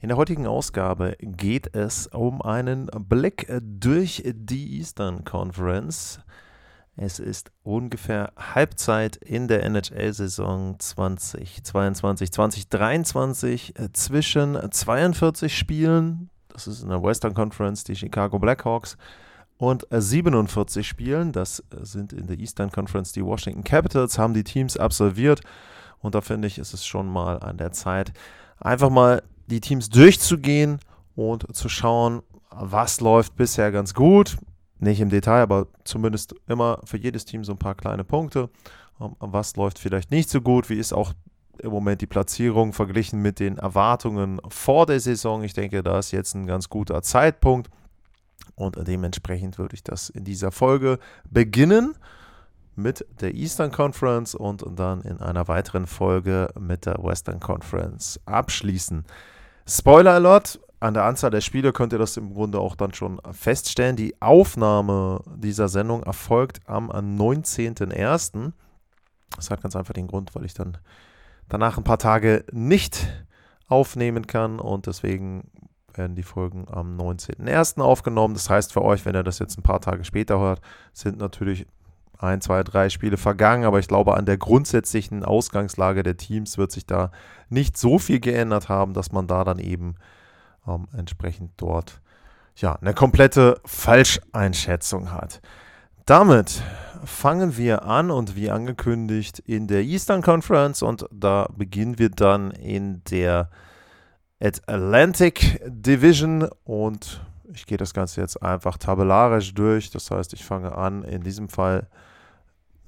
In der heutigen Ausgabe geht es um einen Blick durch die Eastern Conference. Es ist ungefähr Halbzeit in der NHL-Saison 2022, 2023 zwischen 42 Spielen, das ist in der Western Conference die Chicago Blackhawks, und 47 Spielen, das sind in der Eastern Conference die Washington Capitals, haben die Teams absolviert. Und da finde ich, ist es schon mal an der Zeit, einfach mal die Teams durchzugehen und zu schauen, was läuft bisher ganz gut. Nicht im Detail, aber zumindest immer für jedes Team so ein paar kleine Punkte. Ähm, was läuft vielleicht nicht so gut? Wie ist auch im Moment die Platzierung verglichen mit den Erwartungen vor der Saison? Ich denke, da ist jetzt ein ganz guter Zeitpunkt. Und dementsprechend würde ich das in dieser Folge beginnen mit der Eastern Conference und dann in einer weiteren Folge mit der Western Conference abschließen. Spoiler Alert, an der Anzahl der Spiele könnt ihr das im Grunde auch dann schon feststellen. Die Aufnahme dieser Sendung erfolgt am 19.01. Das hat ganz einfach den Grund, weil ich dann danach ein paar Tage nicht aufnehmen kann und deswegen werden die Folgen am 19.01. aufgenommen. Das heißt für euch, wenn ihr das jetzt ein paar Tage später hört, sind natürlich ein, zwei, drei Spiele vergangen, aber ich glaube, an der grundsätzlichen Ausgangslage der Teams wird sich da nicht so viel geändert haben, dass man da dann eben ähm, entsprechend dort ja, eine komplette Falscheinschätzung hat. Damit fangen wir an und wie angekündigt in der Eastern Conference und da beginnen wir dann in der Atlantic Division und ich gehe das Ganze jetzt einfach tabellarisch durch. Das heißt, ich fange an in diesem Fall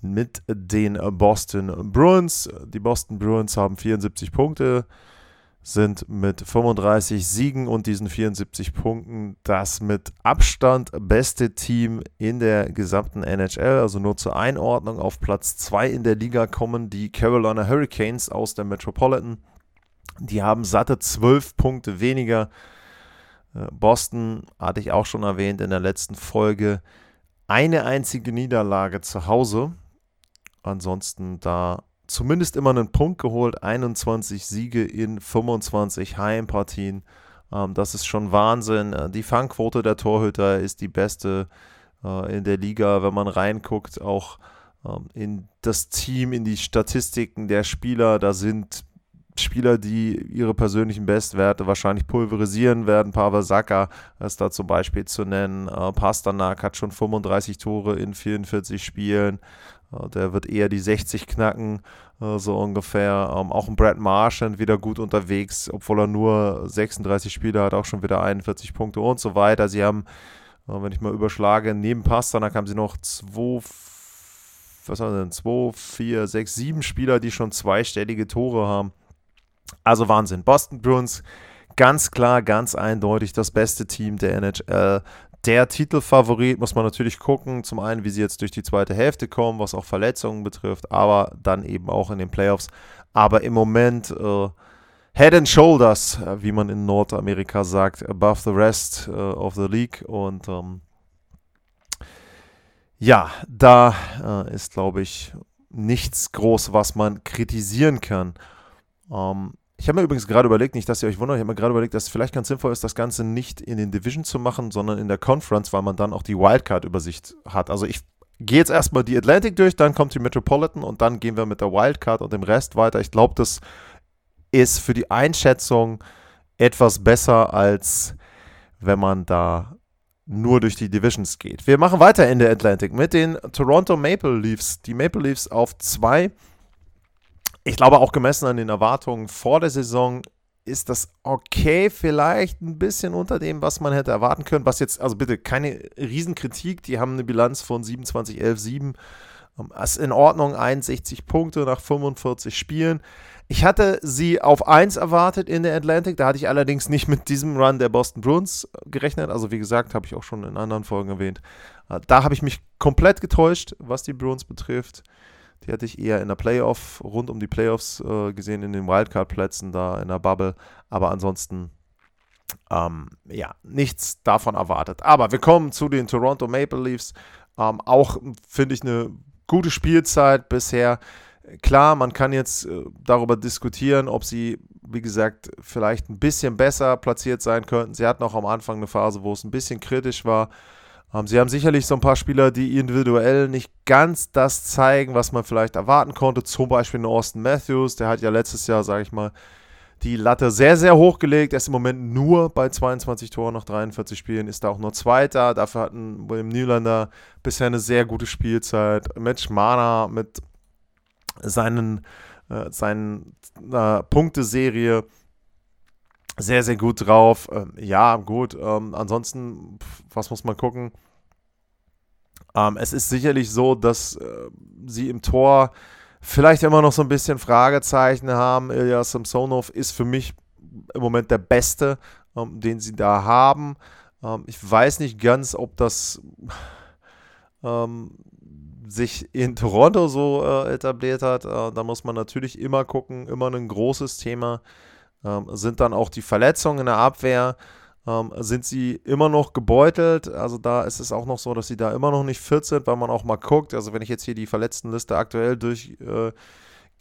mit den Boston Bruins. Die Boston Bruins haben 74 Punkte, sind mit 35 Siegen und diesen 74 Punkten das mit Abstand beste Team in der gesamten NHL. Also nur zur Einordnung auf Platz 2 in der Liga kommen die Carolina Hurricanes aus der Metropolitan. Die haben satte 12 Punkte weniger. Äh, Boston hatte ich auch schon erwähnt in der letzten Folge. Eine einzige Niederlage zu Hause ansonsten da zumindest immer einen Punkt geholt. 21 Siege in 25 Heimpartien. Ähm, das ist schon Wahnsinn. Äh, die Fangquote der Torhüter ist die beste äh, in der Liga, wenn man reinguckt. Auch ähm, in das Team, in die Statistiken der Spieler. Da sind Spieler, die ihre persönlichen Bestwerte wahrscheinlich pulverisieren werden. Pavel Saka ist da zum Beispiel zu nennen. Äh, Pasternak hat schon 35 Tore in 44 Spielen. Äh, der wird eher die 60 knacken, äh, so ungefähr. Ähm, auch ein Brad Marchand wieder gut unterwegs, obwohl er nur 36 Spiele hat, auch schon wieder 41 Punkte und so weiter. Sie haben, äh, wenn ich mal überschlage, neben Pasternak haben sie noch zwei, was haben sie denn, zwei, vier, sechs, sieben Spieler, die schon zweistellige Tore haben. Also Wahnsinn. Boston Bruins, ganz klar, ganz eindeutig das beste Team der NHL der Titelfavorit muss man natürlich gucken. Zum einen, wie sie jetzt durch die zweite Hälfte kommen, was auch Verletzungen betrifft, aber dann eben auch in den Playoffs. Aber im Moment äh, Head and Shoulders, äh, wie man in Nordamerika sagt, above the rest äh, of the league. Und ähm, ja, da äh, ist, glaube ich, nichts groß, was man kritisieren kann. Ähm, ich habe mir übrigens gerade überlegt, nicht, dass ihr euch wundert, ich habe mir gerade überlegt, dass es vielleicht ganz sinnvoll ist, das Ganze nicht in den Division zu machen, sondern in der Conference, weil man dann auch die Wildcard-Übersicht hat. Also ich gehe jetzt erstmal die Atlantic durch, dann kommt die Metropolitan und dann gehen wir mit der Wildcard und dem Rest weiter. Ich glaube, das ist für die Einschätzung etwas besser, als wenn man da nur durch die Divisions geht. Wir machen weiter in der Atlantic mit den Toronto Maple Leafs. Die Maple Leafs auf zwei ich glaube auch gemessen an den Erwartungen vor der Saison ist das okay, vielleicht ein bisschen unter dem, was man hätte erwarten können. Was jetzt, also bitte keine Riesenkritik, die haben eine Bilanz von 27, 11, 7. Ähm, ist in Ordnung, 61 Punkte nach 45 Spielen. Ich hatte sie auf 1 erwartet in der Atlantic. Da hatte ich allerdings nicht mit diesem Run der Boston Bruins gerechnet. Also wie gesagt, habe ich auch schon in anderen Folgen erwähnt. Äh, da habe ich mich komplett getäuscht, was die Bruins betrifft. Die hatte ich eher in der Playoff, rund um die Playoffs äh, gesehen, in den Wildcard-Plätzen da in der Bubble. Aber ansonsten, ähm, ja, nichts davon erwartet. Aber wir kommen zu den Toronto Maple Leafs. Ähm, auch, finde ich, eine gute Spielzeit bisher. Klar, man kann jetzt äh, darüber diskutieren, ob sie, wie gesagt, vielleicht ein bisschen besser platziert sein könnten. Sie hatten auch am Anfang eine Phase, wo es ein bisschen kritisch war. Ähm, sie haben sicherlich so ein paar Spieler, die individuell nicht ganz das zeigen, was man vielleicht erwarten konnte. Zum Beispiel Austin Matthews, der hat ja letztes Jahr, sage ich mal, die Latte sehr, sehr hoch gelegt. Er ist im Moment nur bei 22 Toren nach 43 Spielen, ist da auch nur Zweiter. Dafür hatten William Nylander bisher eine sehr gute Spielzeit. Mitch Mana mit seinen, äh, seinen äh, Punkteserie sehr, sehr gut drauf. Ähm, ja, gut. Ähm, ansonsten, was muss man gucken? Ähm, es ist sicherlich so, dass äh, sie im Tor vielleicht immer noch so ein bisschen Fragezeichen haben. Ilya Samsonov ist für mich im Moment der Beste, ähm, den sie da haben. Ähm, ich weiß nicht ganz, ob das sich in Toronto so äh, etabliert hat, äh, da muss man natürlich immer gucken, immer ein großes Thema. Ähm, sind dann auch die Verletzungen in der Abwehr, ähm, sind sie immer noch gebeutelt? Also da ist es auch noch so, dass sie da immer noch nicht fit sind, weil man auch mal guckt. Also wenn ich jetzt hier die Verletztenliste aktuell durchgehe,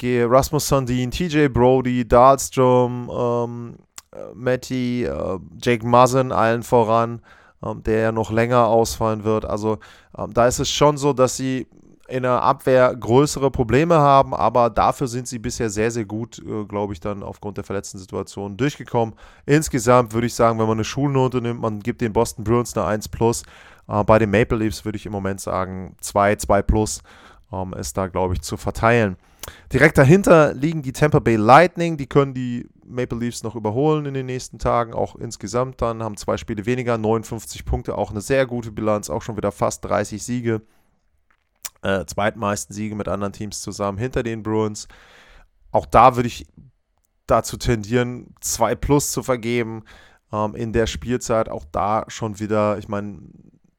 äh, Rasmus Sandin, TJ Brody, Dahlstrom, ähm, äh, Matty, äh, Jake Muzzin allen voran ähm, der ja noch länger ausfallen wird. Also ähm, da ist es schon so, dass sie in der Abwehr größere Probleme haben, aber dafür sind sie bisher sehr, sehr gut, äh, glaube ich, dann aufgrund der verletzten Situation durchgekommen. Insgesamt würde ich sagen, wenn man eine Schulnote nimmt, man gibt den Boston Bruins eine 1 plus. Äh, bei den Maple Leafs würde ich im Moment sagen 2, 2 plus ähm, ist da, glaube ich, zu verteilen. Direkt dahinter liegen die Tampa Bay Lightning, die können die Maple Leafs noch überholen in den nächsten Tagen, auch insgesamt dann, haben zwei Spiele weniger, 59 Punkte, auch eine sehr gute Bilanz, auch schon wieder fast 30 Siege äh, zweitmeisten Siege mit anderen Teams zusammen hinter den Bruins. Auch da würde ich dazu tendieren, 2 plus zu vergeben ähm, in der Spielzeit. Auch da schon wieder, ich meine,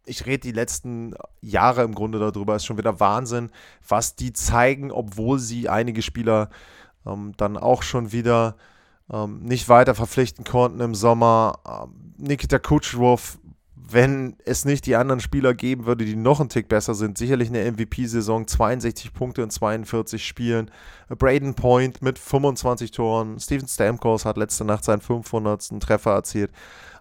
ich rede die letzten Jahre im Grunde darüber, ist schon wieder Wahnsinn, was die zeigen, obwohl sie einige Spieler ähm, dann auch schon wieder ähm, nicht weiter verpflichten konnten im Sommer. Ähm, Nikita Kucherov wenn es nicht die anderen Spieler geben würde, die noch einen Tick besser sind, sicherlich eine MVP-Saison, 62 Punkte in 42 Spielen. Braden Point mit 25 Toren. Steven Stamkos hat letzte Nacht seinen 500. Treffer erzielt.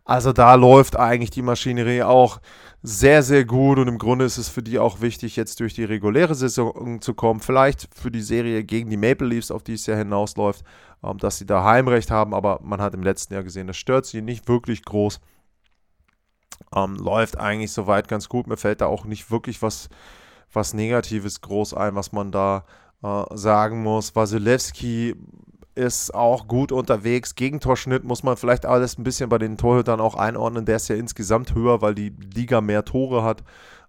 Also da läuft eigentlich die Maschinerie auch sehr, sehr gut und im Grunde ist es für die auch wichtig, jetzt durch die reguläre Saison zu kommen. Vielleicht für die Serie gegen die Maple Leafs, auf die es ja hinausläuft, ähm, dass sie da Heimrecht haben, aber man hat im letzten Jahr gesehen, das stört sie nicht wirklich groß. Ähm, läuft eigentlich soweit ganz gut. Mir fällt da auch nicht wirklich was, was Negatives groß ein, was man da äh, sagen muss. Wasilewski ist auch gut unterwegs. Gegentorschnitt muss man vielleicht alles ein bisschen bei den Torhütern auch einordnen. Der ist ja insgesamt höher, weil die Liga mehr Tore hat.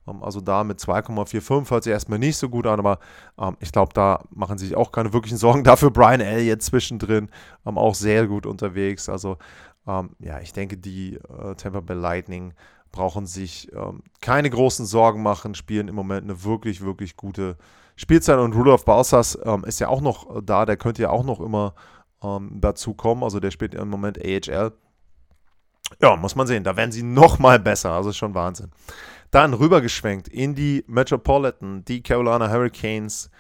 Ähm, also da mit 2,45 hört sich erstmal nicht so gut an, aber ähm, ich glaube, da machen sich auch keine wirklichen Sorgen. Dafür Brian Elliott zwischendrin ähm, auch sehr gut unterwegs. Also ähm, ja, ich denke, die äh, Tampa Bay Lightning brauchen sich ähm, keine großen Sorgen machen, spielen im Moment eine wirklich, wirklich gute Spielzeit. Und Rudolf Bausas ähm, ist ja auch noch äh, da, der könnte ja auch noch immer ähm, dazu kommen. Also der spielt im Moment AHL. Ja, muss man sehen, da werden sie noch mal besser. Also schon Wahnsinn. Dann rübergeschwenkt in die Metropolitan, die Carolina Hurricanes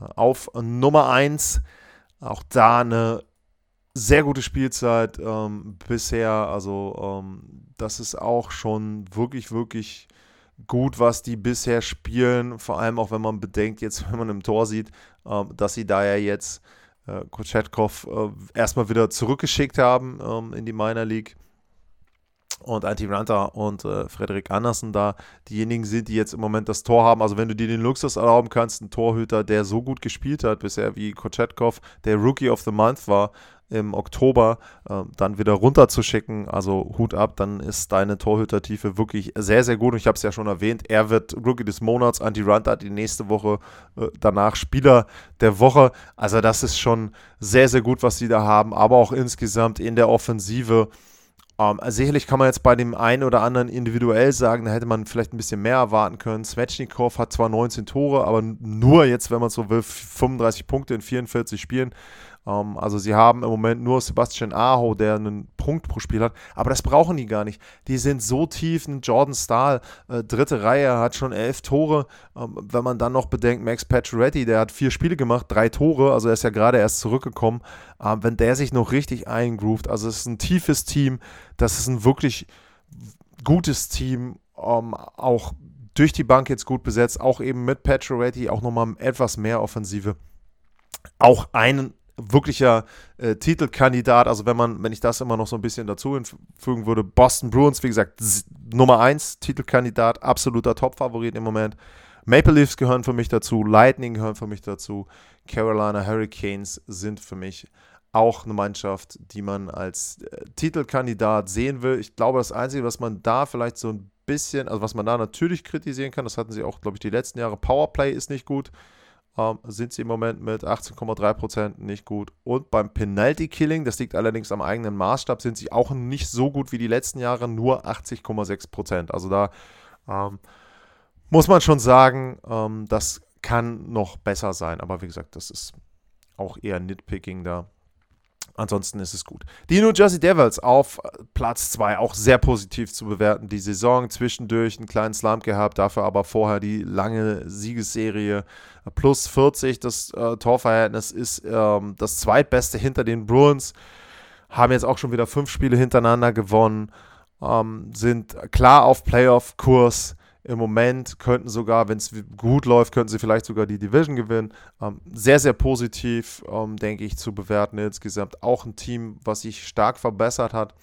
äh, auf Nummer 1. Auch da eine sehr gute Spielzeit ähm, bisher. Also ähm, das ist auch schon wirklich, wirklich gut, was die bisher spielen. Vor allem auch, wenn man bedenkt, jetzt, wenn man im Tor sieht, ähm, dass sie da ja jetzt äh, Kochetkov äh, erstmal wieder zurückgeschickt haben ähm, in die Minor League. und Antti Ranta und äh, Frederik Andersen da diejenigen sind, die jetzt im Moment das Tor haben. Also wenn du dir den Luxus erlauben kannst, ein Torhüter, der so gut gespielt hat bisher wie Kochetkov, der Rookie of the Month war im Oktober, äh, dann wieder runterzuschicken, also Hut ab, dann ist deine Torhütertiefe wirklich sehr, sehr gut. Und ich habe es ja schon erwähnt, er wird Rookie des Monats, Antti Ranta die nächste Woche äh, danach Spieler der Woche. Also das ist schon sehr, sehr gut, was sie da haben, aber auch insgesamt in der Offensive ähm, sicherlich kann man jetzt bei dem einen oder anderen individuell sagen, da hätte man vielleicht ein bisschen mehr erwarten können. Svechnikov hat zwar 19 Tore, aber nur jetzt, wenn man so will, 35 Punkte in 44 Spielen. Um, ähm, also sie haben im Moment nur Sebastian Aho, der einen Punkt pro Spiel hat, aber das brauchen die gar nicht. Die sind so tief, ein Jordan Stahl, äh, dritte Reihe, hat schon elf Tore. Ähm, wenn man dann noch bedenkt, Max Pacioretty, der hat vier Spiele gemacht, drei Tore, also er ist ja gerade erst zurückgekommen. Ähm, wenn der sich noch richtig eingroovt, also es ist ein tiefes Team, das ist ein wirklich gutes Team, ähm, auch durch die Bank jetzt gut besetzt, auch eben mit Pacioretty, auch nochmal etwas mehr Offensive. Auch einen wirklicher äh, Titelkandidat, also wenn man, wenn ich das immer noch so ein bisschen dazu hinzufügen würde, Boston Bruins, wie gesagt, Nummer 1 Titelkandidat, absoluter Topfavorit im Moment. Maple Leafs gehören für mich dazu, Lightning gehören für mich dazu, Carolina Hurricanes sind für mich auch eine Mannschaft, die man als äh, Titelkandidat sehen will. Ich glaube, das Einzige, was man da vielleicht so ein bisschen, also was man da natürlich kritisieren kann, das hatten sie auch, glaube ich, die letzten Jahre, Powerplay ist nicht gut ähm, sind sie im Moment mit 18,3% nicht gut. Und beim Penalty Killing, das liegt allerdings am eigenen Maßstab, sind sie auch nicht so gut wie die letzten Jahre, nur 80,6%. Also da ähm, muss man schon sagen, ähm, das kann noch besser sein. Aber wie gesagt, das ist auch eher Nitpicking da. Ansonsten ist es gut. Die New Jersey Devils auf Platz 2 auch sehr positiv zu bewerten. Die Saison zwischendurch einen kleinen Slump gehabt, dafür aber vorher die lange Siegesserie plus 40. Das äh, Torverhältnis ist ähm, das zweitbeste hinter den Bruins. Haben jetzt auch schon wieder fünf Spiele hintereinander gewonnen. Ähm, sind klar auf Playoff-Kurs im Moment könnten sogar, wenn es gut läuft, könnten sie vielleicht sogar die Division gewinnen. Ähm, sehr, sehr positiv, ähm, denke ich, zu bewerten insgesamt. Auch ein Team, was sich stark verbessert hat.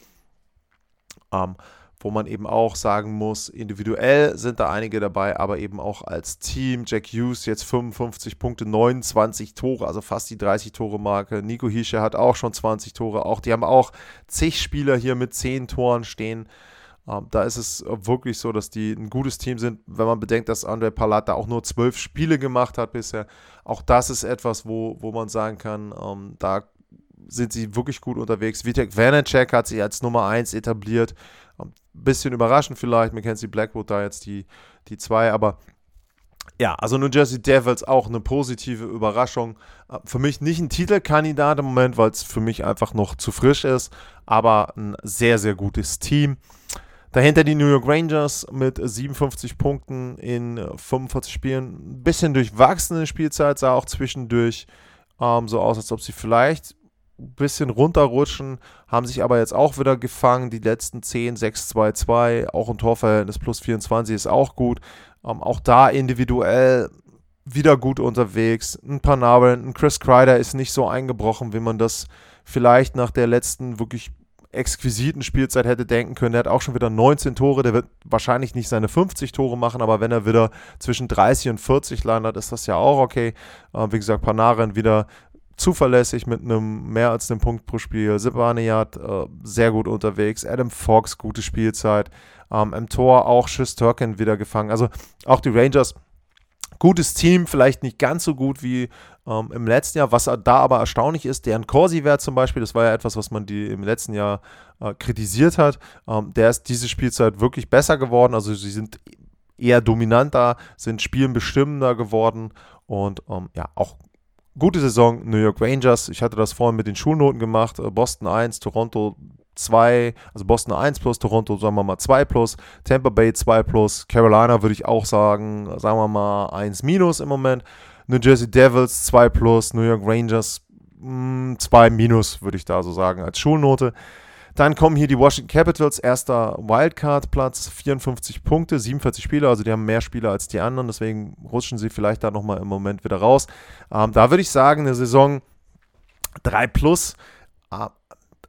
Ähm, wo man eben auch sagen muss, individuell sind da einige dabei, aber eben auch als Team. Jack Hughes jetzt 55 Punkte, 29 Tore, also fast die 30-Tore-Marke. Nico Hische hat auch schon 20 Tore. Auch die haben auch zig Spieler hier mit 10 Toren stehen. Ähm, da ist es wirklich so, dass die ein gutes Team sind, wenn man bedenkt, dass Andre Palata auch nur zwölf Spiele gemacht hat bisher. Auch das ist etwas, wo, wo man sagen kann, ähm, da sind sie wirklich gut unterwegs. Vitek Vanacek hat sich als Nummer 1 etabliert. Ein ähm, bisschen überraschend vielleicht, Mackenzie Blackwood da jetzt die, die zwei, aber ja, also New Jersey Devils auch eine positive Überraschung. Äh, für mich nicht ein Titelkandidat im Moment, weil es für mich einfach noch zu frisch ist, aber ein sehr, sehr gutes Team. Dahinter die New York Rangers mit 57 Punkten in 45 Spielen. Ein bisschen durchwachsene Spielzeit, sah auch zwischendurch ähm, so aus, als ob sie vielleicht ein bisschen runterrutschen, haben sich aber jetzt auch wieder gefangen. Die letzten 10, 6, 2, 2, auch ein Torverhältnis plus 24 ist auch gut. Ähm, auch da individuell wieder gut unterwegs. Ein Panarin, ein Chris Kreider ist nicht so eingebrochen, wie man das vielleicht nach der letzten wirklich exquisiten Spielzeit hätte denken können. Er hat auch schon wieder 19 Tore. Der wird wahrscheinlich nicht seine 50 Tore machen, aber wenn er wieder zwischen 30 und 40 landet, ist das ja auch okay. Äh, wie gesagt, Panarin wieder zuverlässig mit einem mehr als einem Punkt pro Spiel. Sibaniat äh, sehr gut unterwegs. Adam Fox, gute Spielzeit. Ähm, Im Tor auch Schiss Turkin wieder gefangen. Also auch die Rangers gutes Team, vielleicht nicht ganz so gut wie ähm, im letzten Jahr. Was da aber erstaunlich ist, deren Corsi-Wert zum Beispiel, das war ja etwas, was man die im letzten Jahr äh, kritisiert hat, ähm, der ist diese Spielzeit wirklich besser geworden. Also sie sind eher dominanter, sind spielbestimmender geworden und ähm, ja, auch gute Saison New York Rangers. Ich hatte das vorhin mit den Schulnoten gemacht. Äh, Boston 1, Toronto 2, also Boston 1 plus, Toronto sagen wir mal 2 plus, Tampa Bay 2 plus, Carolina würde ich auch sagen, sagen wir mal 1 minus im Moment, New Jersey Devils 2 plus, New York Rangers 2 mm, minus, würde ich da so sagen, als Schulnote. Dann kommen hier die Washington Capitals, erster Wildcard-Platz, 54 Punkte, 47 Spieler, also die haben mehr Spieler als die anderen, deswegen rutschen sie vielleicht da nochmal im Moment wieder raus. Ähm, da würde ich sagen, eine Saison 3 plus,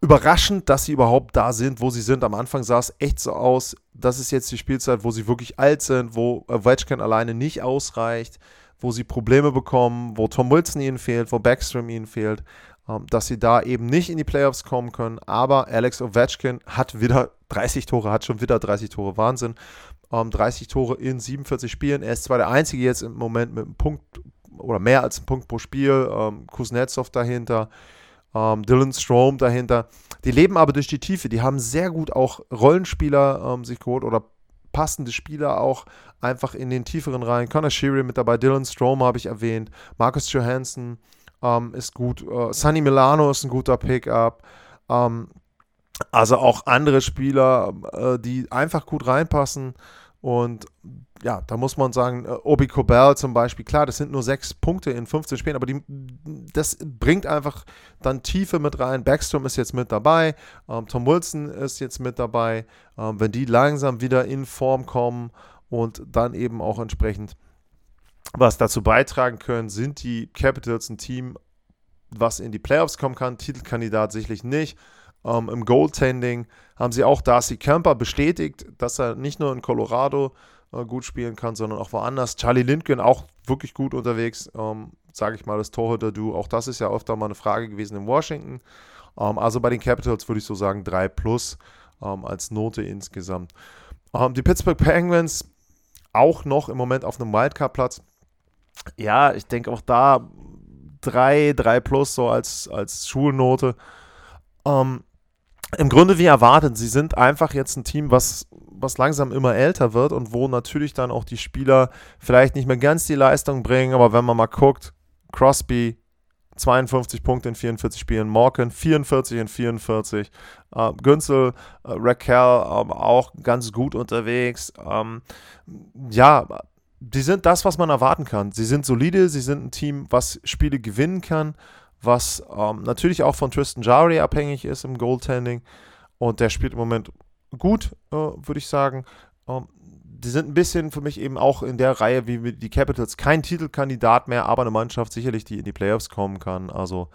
überraschend, dass sie überhaupt da sind, wo sie sind. Am Anfang sah es echt so aus, das ist jetzt die Spielzeit, wo sie wirklich alt sind, wo Ovechkin alleine nicht ausreicht, wo sie Probleme bekommen, wo Tom Wilson ihnen fehlt, wo Backstrom ihnen fehlt, ähm, dass sie da eben nicht in die Playoffs kommen können. Aber Alex Ovechkin hat wieder 30 Tore, hat schon wieder 30 Tore, Wahnsinn. 30 ähm, Tore in 47 Spielen. Er ist zwar der Einzige jetzt im Moment mit einem Punkt oder mehr als einem Punkt pro Spiel. Ähm, Kuznetsov dahinter ähm, Dylan Strom dahinter. Die leben aber durch die Tiefe. Die haben sehr gut auch Rollenspieler ähm, sich geholt oder passende Spieler auch einfach in den tieferen Reihen. Connor Sheary mit dabei, Dylan Strom habe ich erwähnt, Marcus Johansson ähm, ist gut, äh, Sunny Milano ist ein guter Pickup. Ähm, also auch andere Spieler, äh, die einfach gut reinpassen. Und ja, da muss man sagen, äh, Obi Cobell zum Beispiel, klar, das sind nur sechs Punkte in 15 Spielen, aber die, das bringt einfach dann Tiefe mit rein. Backstrom ist jetzt mit dabei, ähm, Tom Wilson ist jetzt mit dabei. Ähm, wenn die langsam wieder in Form kommen und dann eben auch entsprechend was dazu beitragen können, sind die Capitals ein Team, was in die Playoffs kommen kann. Titelkandidat sicherlich nicht. Ähm, Im Goaltending haben sie auch Darcy Kemper bestätigt, dass er nicht nur in Colorado äh, gut spielen kann, sondern auch woanders. Charlie Lindgren auch wirklich gut unterwegs, ähm, sage ich mal, das Torhüter-Du. Auch das ist ja öfter mal eine Frage gewesen in Washington. Ähm, also bei den Capitals würde ich so sagen 3 plus ähm, als Note insgesamt. Ähm, die Pittsburgh Penguins auch noch im Moment auf einem Wildcard-Platz. Ja, ich denke auch da 3, 3 plus so als, als Schulnote. Ähm, im Grunde wie erwartet. Sie sind einfach jetzt ein Team, was, was langsam immer älter wird und wo natürlich dann auch die Spieler vielleicht nicht mehr ganz die Leistung bringen. Aber wenn man mal guckt, Crosby 52 Punkte in 44 Spielen, Morgan 44 in 44, äh, Günzel, äh, Raquel äh, auch ganz gut unterwegs. Ähm, ja, die sind das, was man erwarten kann. Sie sind solide, sie sind ein Team, was Spiele gewinnen kann was ähm, natürlich auch von Tristan Jari abhängig ist im Goaltending. Und der spielt im Moment gut, äh, würde ich sagen. Ähm, die sind ein bisschen für mich eben auch in der Reihe wie die Capitals kein Titelkandidat mehr, aber eine Mannschaft sicherlich, die in die Playoffs kommen kann. Also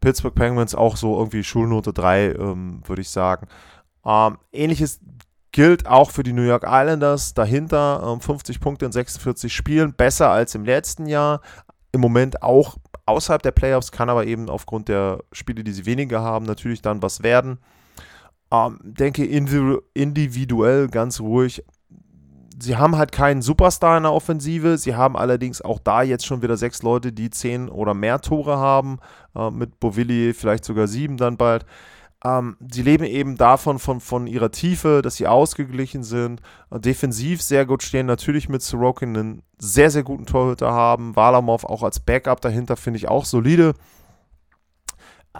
Pittsburgh Penguins auch so irgendwie Schulnote 3, ähm, würde ich sagen. Ähm, ähnliches gilt auch für die New York Islanders. Dahinter 50 ähm, Punkte in 46 Spielen, besser als im letzten Jahr. Im Moment auch außerhalb der Playoffs, kann aber eben aufgrund der Spiele, die sie weniger haben, natürlich dann was werden. Ähm, denke individuell ganz ruhig. Sie haben halt keinen Superstar in der Offensive. Sie haben allerdings auch da jetzt schon wieder sechs Leute, die zehn oder mehr Tore haben. Äh, mit Bovilli vielleicht sogar sieben dann bald. Ähm, sie leben eben davon, von, von ihrer Tiefe, dass sie ausgeglichen sind, äh, defensiv sehr gut stehen, natürlich mit Sorokin einen sehr, sehr guten Torhüter haben, Walamov auch als Backup dahinter finde ich auch solide.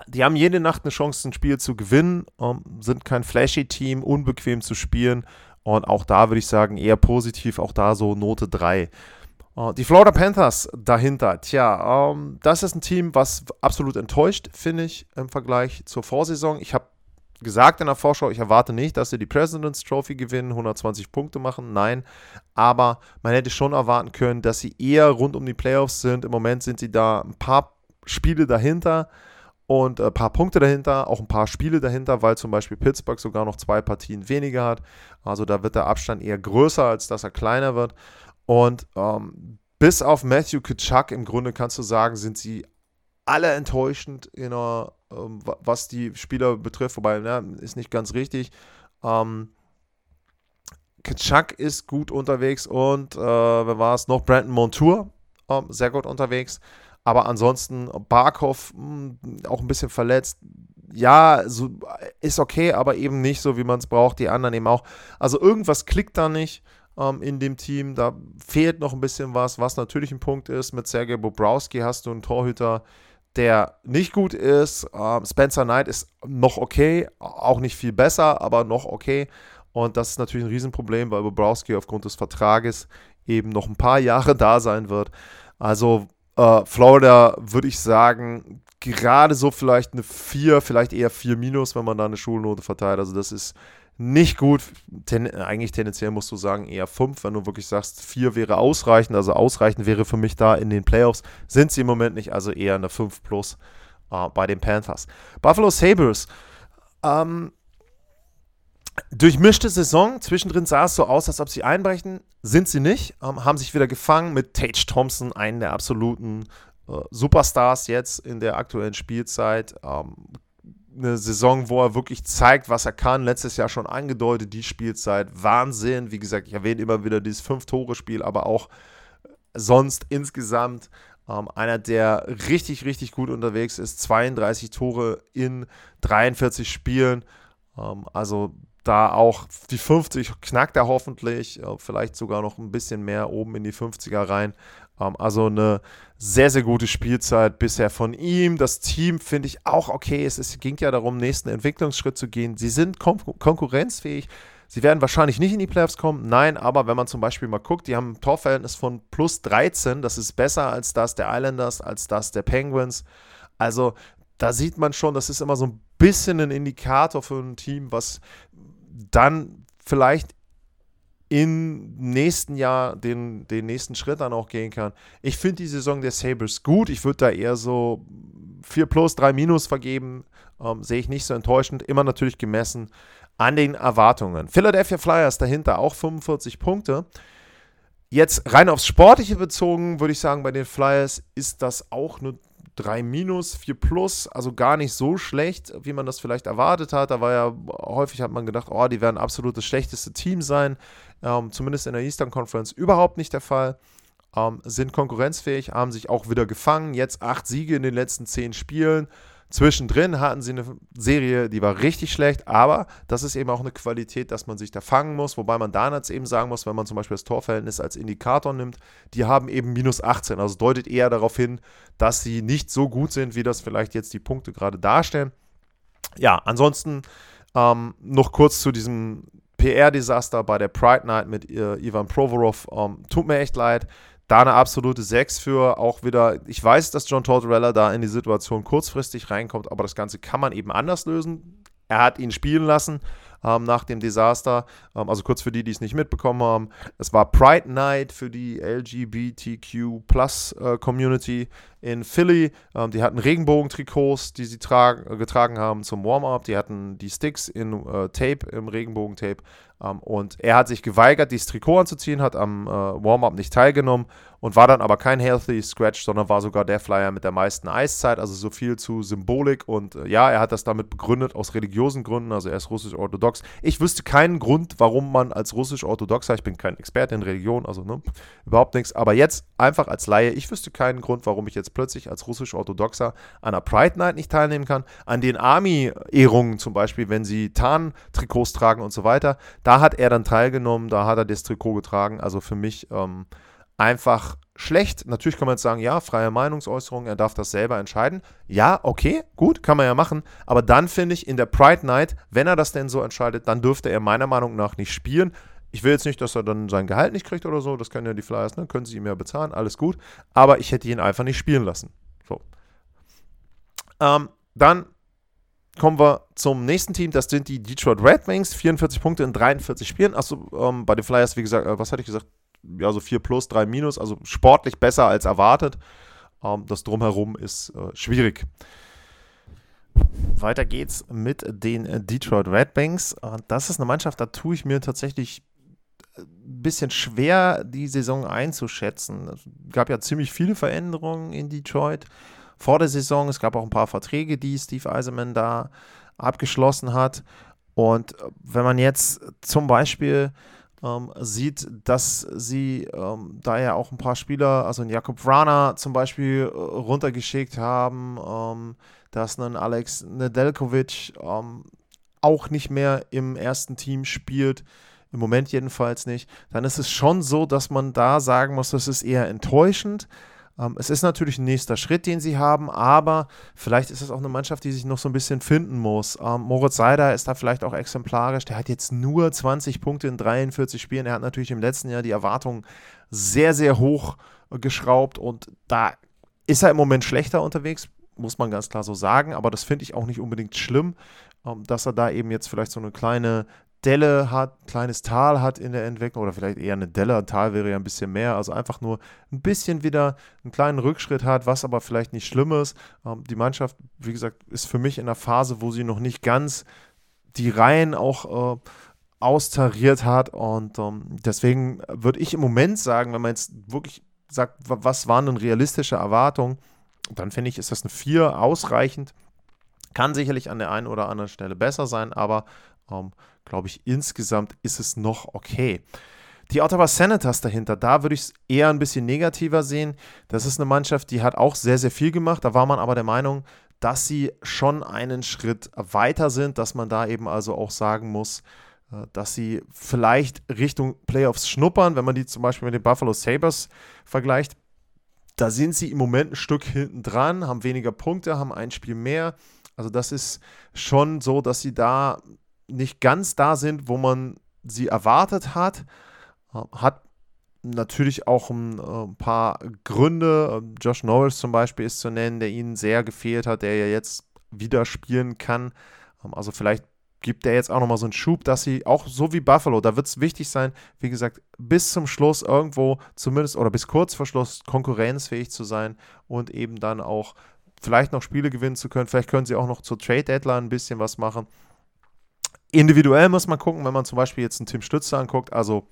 Die haben jede Nacht eine Chance, ein Spiel zu gewinnen, ähm, sind kein flashy Team, unbequem zu spielen und auch da würde ich sagen eher positiv, auch da so Note 3. Uh, die Florida Panthers dahinter, tja, ähm, das ist ein Team, was absolut enttäuscht, finde ich, im Vergleich zur Vorsaison. Ich habe gesagt in der Vorschau, ich erwarte nicht, dass sie die President's Trophy gewinnen, 120 Punkte machen, nein, aber man hätte schon erwarten können, dass sie eher rund um die Playoffs sind. Im Moment sind sie da ein paar Spiele dahinter und ein paar Punkte dahinter, auch ein paar Spiele dahinter, weil zum Beispiel Pittsburgh sogar noch zwei Partien weniger hat. Also da wird der Abstand eher größer, als dass er kleiner wird. Und ähm, bis auf Matthew Kitschak im Grunde kannst du sagen, sind sie alle enttäuschend, know, ähm, was die Spieler betrifft. Wobei, ne, ist nicht ganz richtig. Ähm, Kitschak ist gut unterwegs und äh, wer war es noch? Brandon Montour, ähm, sehr gut unterwegs. Aber ansonsten Barkov mh, hm, auch ein bisschen verletzt. Ja, so, ist okay, aber eben nicht so, wie man es braucht. Die anderen eben auch. Also irgendwas klickt da nicht ähm, in dem Team. Da fehlt noch ein bisschen was, was natürlich ein Punkt ist. Mit Sergej Bobrowski hast du einen Torhüter, der nicht gut ist. Ähm, Spencer Knight ist noch okay, auch nicht viel besser, aber noch okay. Und das ist natürlich ein Riesenproblem, weil Bobrowski aufgrund des Vertrages eben noch ein paar Jahre da sein wird. Also äh, Florida würde ich sagen, gerade so vielleicht eine 4, vielleicht eher 4 minus, wenn man da eine Schulnote verteilt. Also das ist nicht gut. Ten, eigentlich tendenziell musst du sagen eher 5, wenn du wirklich sagst, 4 wäre ausreichend. Also ausreichend wäre für mich da in den Playoffs. Sind sie im Moment nicht, also eher eine 5 plus äh, bei den Panthers. Buffalo Sabres. Ähm, durchmischte Saison. Zwischendrin sah es so aus, als ob sie einbrechen. Sind sie nicht. Ähm, haben sich wieder gefangen mit Tage Thompson, einen der absoluten äh, Superstars jetzt in der aktuellen Spielzeit. Ähm, eine Saison, wo er wirklich zeigt, was er kann. Letztes Jahr schon angedeutet, die Spielzeit. Wahnsinn. Wie gesagt, ich erwähne immer wieder dieses Fünf-Tore-Spiel, aber auch sonst insgesamt ähm, einer, der richtig, richtig gut unterwegs ist. 32 Tore in 43 Spielen. Ähm, also da auch die 50 knackt er hoffentlich, äh, vielleicht sogar noch ein bisschen mehr oben in die 50er rein. Ähm, also eine sehr, sehr gute Spielzeit bisher von ihm. Das Team finde ich auch okay. Es ging ja darum, nächsten Entwicklungsschritt zu gehen. Sie sind kon konkurrenzfähig. Sie werden wahrscheinlich nicht in die Playoffs kommen, nein, aber wenn man zum Beispiel mal guckt, die haben ein Torverhältnis von plus 13, das ist besser als das der Islanders, als das der Penguins. Also da sieht man schon, das ist immer so ein bisschen ein Indikator für ein Team, was dann vielleicht im nächsten Jahr den, den nächsten Schritt dann auch gehen kann. Ich finde die Saison der Sabres gut. Ich würde da eher so 4 plus, 3 minus vergeben. Ähm, Sehe ich nicht so enttäuschend. Immer natürlich gemessen an den Erwartungen. Philadelphia Flyers dahinter auch 45 Punkte. Jetzt rein aufs Sportliche bezogen, würde ich sagen, bei den Flyers ist das auch nur 3 minus, 4 plus, also gar nicht so schlecht, wie man das vielleicht erwartet hat. Da war ja häufig hat man gedacht, oh, die werden absolut das schlechteste Team sein. Ähm, zumindest in der Eastern Conference überhaupt nicht der Fall. Ähm, sind konkurrenzfähig, haben sich auch wieder gefangen. Jetzt acht Siege in den letzten zehn Spielen. Zwischendrin hatten sie eine Serie, die war richtig schlecht, aber das ist eben auch eine Qualität, dass man sich da fangen muss. Wobei man da jetzt eben sagen muss, wenn man zum Beispiel das Torverhältnis als Indikator nimmt, die haben eben minus 18. Also deutet eher darauf hin, dass sie nicht so gut sind, wie das vielleicht jetzt die Punkte gerade darstellen. Ja, ansonsten ähm, noch kurz zu diesem PR-Desaster bei der Pride Night mit äh, Ivan Provorov. Ähm, tut mir echt leid. Da eine absolute 6 für auch wieder. Ich weiß, dass John Tortorella da in die Situation kurzfristig reinkommt, aber das Ganze kann man eben anders lösen. Er hat ihn spielen lassen ähm, nach dem Desaster. Ähm, also kurz für die, die es nicht mitbekommen haben. Es war Pride Night für die LGBTQ Plus äh, Community in Philly. Ähm, die hatten Regenbogentrikots, die sie getragen haben zum Warm-up. Die hatten die Sticks in äh, Tape, im Regenbogentape. Ähm, und er hat sich geweigert, dieses Trikot anzuziehen, hat am äh, Warm-up nicht teilgenommen und war dann aber kein Healthy Scratch, sondern war sogar der Flyer mit der meisten Eiszeit, also so viel zu Symbolik. Und äh, ja, er hat das damit begründet aus religiösen Gründen, also er ist russisch-orthodox. Ich wüsste keinen Grund, warum man als russisch-orthodoxer, ich bin kein Experte in Religion, also ne, überhaupt nichts, aber jetzt einfach als Laie, ich wüsste keinen Grund, warum ich jetzt plötzlich als russisch-orthodoxer an einer Pride Night nicht teilnehmen kann, an den Army-Ehrungen zum Beispiel, wenn sie Tarn-Trikots tragen und so weiter da hat er dann teilgenommen, da hat er das Trikot getragen. Also für mich ähm, einfach schlecht. Natürlich kann man jetzt sagen, ja, freie Meinungsäußerung, er darf das selber entscheiden. Ja, okay, gut, kann man ja machen. Aber dann finde ich in der Pride Night, wenn er das denn so entscheidet, dann dürfte er meiner Meinung nach nicht spielen. Ich will jetzt nicht, dass er dann sein Gehalt nicht kriegt oder so, das können ja die Flyers, ne? können sie ihm ja bezahlen, alles gut. Aber ich hätte ihn einfach nicht spielen lassen. So. Ähm, dann kommen wir zum nächsten Team. Das sind die Detroit Red Wings. 44 Punkte in 43 Spielen. Achso, ähm, bei den Flyers, wie gesagt, äh, was hatte ich gesagt? Ja, so 4 plus, 3 minus. Also sportlich besser als erwartet. Ähm, das Drumherum ist äh, schwierig. Weiter geht's mit den Detroit Red Wings. Äh, das ist eine Mannschaft, da tue ich mir tatsächlich äh, bisschen schwer, die Saison einzuschätzen. Es gab ja ziemlich viele Veränderungen in Detroit vor der Saison. Es gab auch ein paar Verträge, die Steve Eiserman da abgeschlossen hat. Und äh, wenn man jetzt zum Beispiel ähm, sieht, dass sie ähm, da ja auch ein paar Spieler, also einen Jakob Vrana zum Beispiel äh, runtergeschickt haben, ähm, dass ein Alex Nedeljkovic ähm, auch nicht mehr im ersten Team spielt, im Moment jedenfalls nicht, dann ist es schon so, dass man da sagen muss, das ist eher enttäuschend. Ähm, es ist natürlich ein nächster Schritt, den sie haben, aber vielleicht ist es auch eine Mannschaft, die sich noch so ein bisschen finden muss. Ähm, Moritz Seider ist da vielleicht auch exemplarisch. Der hat jetzt nur 20 Punkte in 43 Spielen. Er hat natürlich im letzten Jahr die Erwartungen sehr, sehr hoch äh, geschraubt und da ist er im Moment schlechter unterwegs, muss man ganz klar so sagen, aber das finde ich auch nicht unbedingt schlimm, ähm, dass er da eben jetzt vielleicht so eine kleine Delle hat, kleines Tal hat in der Entwicklung oder vielleicht eher eine Delle, ein Tal wäre ja ein bisschen mehr, also einfach nur ein bisschen wieder einen kleinen Rückschritt hat, was aber vielleicht nicht schlimm ist. Ähm, die Mannschaft, wie gesagt, ist für mich in einer Phase, wo sie noch nicht ganz die Reihen auch äh, austariert hat. Und ähm, deswegen würde ich im Moment sagen, wenn man jetzt wirklich sagt, was waren denn realistische Erwartungen, dann finde ich, ist das eine 4 ausreichend. Kann sicherlich an der einen oder anderen Stelle besser sein, aber ähm, glaube ich, insgesamt ist es noch okay. Die Ottawa Senators dahinter, da würde ich es eher ein bisschen negativer sehen. Das ist eine Mannschaft, die hat auch sehr, sehr viel gemacht. Da war man aber der Meinung, dass sie schon einen Schritt weiter sind, dass man da eben also auch sagen muss, äh, dass sie vielleicht Richtung Playoffs schnuppern, wenn man die zum Beispiel mit den Buffalo Sabres vergleicht. Da sind sie im Moment ein Stück hinten dran, haben weniger Punkte, haben ein Spiel mehr. Also das ist schon so, dass sie da nicht ganz da sind, wo man sie erwartet hat. Äh, hat natürlich auch ein, äh, ein, paar Gründe. Josh Norris zum Beispiel ist zu nennen, der ihnen sehr gefehlt hat, der ja jetzt wieder spielen kann. Ähm, also vielleicht gibt der jetzt auch nochmal so einen Schub, dass sie auch so wie Buffalo, da wird es wichtig sein, wie gesagt, bis zum Schluss irgendwo zumindest oder bis kurz vor Schluss konkurrenzfähig zu sein und eben dann auch vielleicht noch Spiele gewinnen zu können. Vielleicht können sie auch noch zur Trade Deadline ein bisschen was machen. Individuell muss man gucken, wenn man zum Beispiel jetzt einen Tim Stützer anguckt, also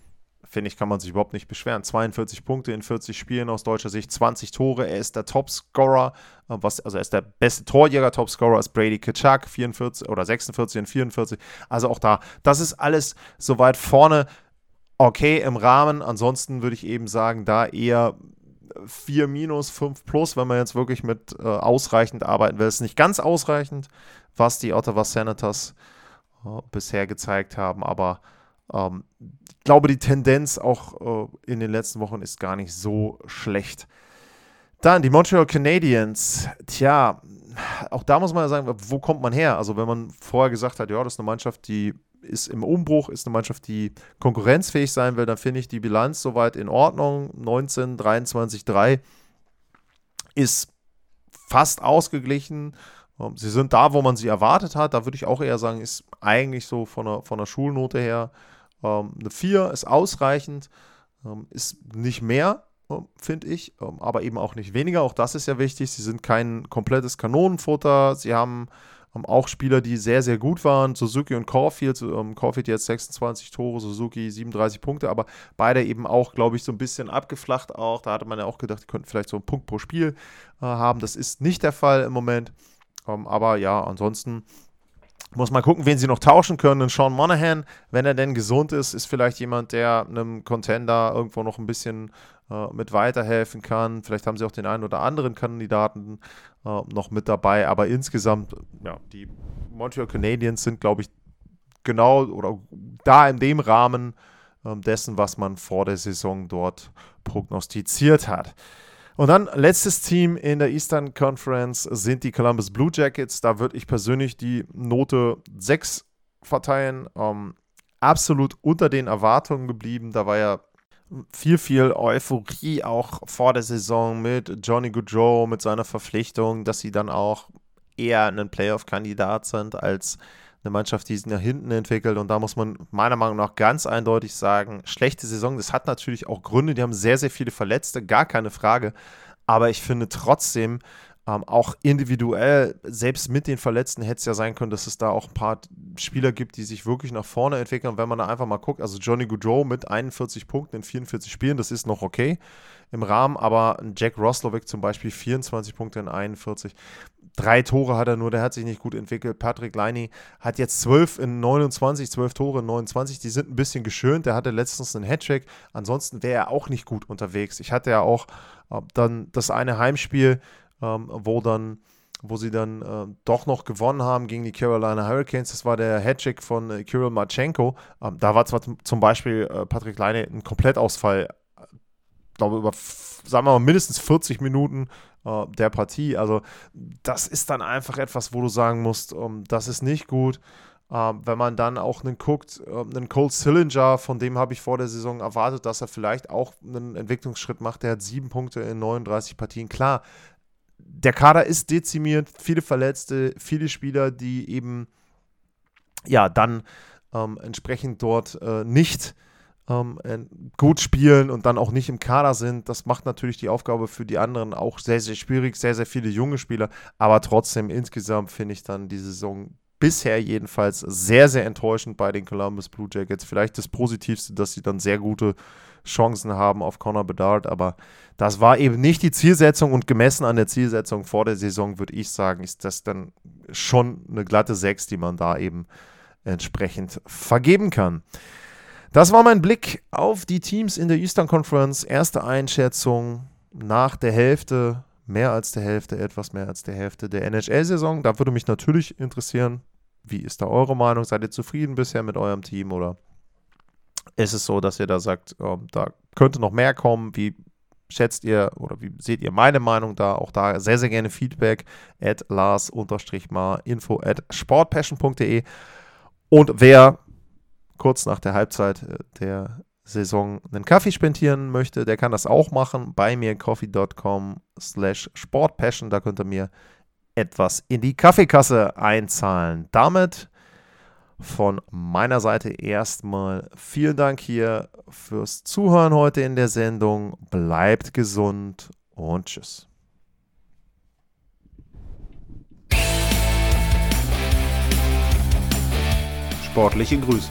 finde ich, kann man sich überhaupt nicht beschweren. 42 Punkte in 40 Spielen aus deutscher Sicht, 20 Tore. Er ist der Topscorer, äh, was, also er ist der beste Torjäger, Topscorer ist Brady Kitschak, 44 oder 46 in 44. Also auch da, das ist alles soweit vorne okay im Rahmen. Ansonsten würde ich eben sagen, da eher 4 minus, 5 plus, wenn man jetzt wirklich mit äh, ausreichend arbeiten will. Es ist nicht ganz ausreichend, was die Ottawa Senators äh, bisher gezeigt haben, aber ähm, ich glaube, die Tendenz auch äh, in den letzten Wochen ist gar nicht so schlecht. Dann die Montreal Canadiens. Tja, auch da muss man ja sagen, wo kommt man her? Also, wenn man vorher gesagt hat, ja, das ist eine Mannschaft, die ist im Umbruch, ist eine Mannschaft, die konkurrenzfähig sein will, dann finde ich die Bilanz soweit in Ordnung. 19, 23, 3 ist fast ausgeglichen. Ähm, sie sind da, wo man sie erwartet hat. Da würde ich auch eher sagen, ist eigentlich so von der, von der Schulnote her ähm, eine 4 ist ausreichend, ähm, ist nicht mehr, ähm, finde ich, ähm, aber eben auch nicht weniger. Auch das ist ja wichtig. Sie sind kein komplettes Kanonenfutter. Sie haben ähm, auch Spieler, die sehr, sehr gut waren. Suzuki und Caulfield. Caulfield jetzt 26 Tore, Suzuki 37 Punkte, aber beide eben auch, glaube ich, so ein bisschen abgeflacht auch. Da hatte man ja auch gedacht, die könnten vielleicht so einen Punkt pro Spiel äh, haben. Das ist nicht der Fall im Moment. Aber ja, ansonsten muss mal gucken, wen sie noch tauschen können. Und Sean Monahan, wenn er denn gesund ist, ist vielleicht jemand, der einem Contender irgendwo noch ein bisschen äh, mit weiterhelfen kann. Vielleicht haben sie auch den einen oder anderen Kandidaten äh, noch mit dabei. Aber insgesamt, ja, die Montreal Canadiens sind, glaube ich, genau oder da in dem Rahmen äh, dessen, was man vor der Saison dort prognostiziert hat. Und dann letztes Team in der Eastern Conference sind die Columbus Blue Jackets. Da würde ich persönlich die Note 6 verteilen. Ähm, absolut unter den Erwartungen geblieben. Da war ja viel, viel Euphorie auch vor der Saison mit Johnny Goodrow, mit seiner Verpflichtung, dass sie dann auch eher ein Playoff-Kandidat sind als eine Mannschaft, die sich nach hinten entwickelt. Und da muss man meiner Meinung nach ganz eindeutig sagen, schlechte Saison, das hat natürlich auch Gründe. Die haben sehr, sehr viele Verletzte, gar keine Frage. Aber ich finde trotzdem, ähm, auch individuell, selbst mit den Verletzten hätte es ja sein können, dass es da auch ein paar Spieler gibt, die sich wirklich nach vorne entwickeln. Und wenn man da einfach mal guckt, also Johnny Goodrow mit 41 Punkten in 44 Spielen, das ist noch okay im Rahmen, aber Jack Roslovic zum Beispiel 24 Punkte in 41. Drei Tore hat er nur, der hat sich nicht gut entwickelt. Patrick Leini hat jetzt 12 in 29, 12 Tore in 29. Die sind ein bisschen geschönt. Der hatte letztens einen Hattrick. Ansonsten wäre er auch nicht gut unterwegs. Ich hatte ja auch äh, dann das eine Heimspiel, ähm, wo dann wo sie dann äh, doch noch gewonnen haben gegen die Carolina Hurricanes. Das war der Hattrick von äh, Kirill Marchenko. Ähm, da war zwar zum Beispiel äh, Patrick Leine ein Komplettausfall, ich glaube über, sagen wir mal, mindestens 40 Minuten äh, der Partie. Also das ist dann einfach etwas, wo du sagen musst, ähm, das ist nicht gut. Ähm, wenn man dann auch einen guckt, äh, einen Cold Sillinger, von dem habe ich vor der Saison erwartet, dass er vielleicht auch einen Entwicklungsschritt macht. Der hat sieben Punkte in 39 Partien. Klar, der Kader ist dezimiert, viele Verletzte, viele Spieler, die eben ja dann ähm, entsprechend dort äh, nicht ähm, äh, gut spielen und dann auch nicht im Kader sind. Das macht natürlich die Aufgabe für die anderen auch sehr, sehr schwierig. Sehr, sehr viele junge Spieler, aber trotzdem insgesamt finde ich dann die Saison bisher jedenfalls sehr, sehr enttäuschend bei den Columbus Blue Jackets. Vielleicht das Positivste, dass sie dann sehr gute Chancen haben auf Connor Bedard, aber das war eben nicht die Zielsetzung und gemessen an der Zielsetzung vor der Saison würde ich sagen, ist das dann schon eine glatte 6, die man da eben entsprechend vergeben kann. Das war mein Blick auf die Teams in der Eastern Conference. Erste Einschätzung nach der Hälfte, mehr als der Hälfte, etwas mehr als der Hälfte der NHL-Saison. Da würde mich natürlich interessieren, wie ist da eure Meinung? Seid ihr zufrieden bisher mit eurem Team oder ist es so, dass ihr da sagt, ähm, da könnte noch mehr kommen? Wie schätzt ihr oder wie seht ihr meine Meinung da? Auch da sehr, sehr gerne Feedback at lars-mar info at sportpassion.de und wer kurz nach der Halbzeit äh, der Saison einen Kaffee spendieren möchte, der kann das auch machen bei mir coffee.com slash sportpassion. Da könnt ihr mir etwas in die Kaffeekasse einzahlen. Damit von meiner Seite erstmal vielen Dank hier fürs Zuhören heute in der Sendung. Bleibt gesund und tschüss. Sportliche Grüße.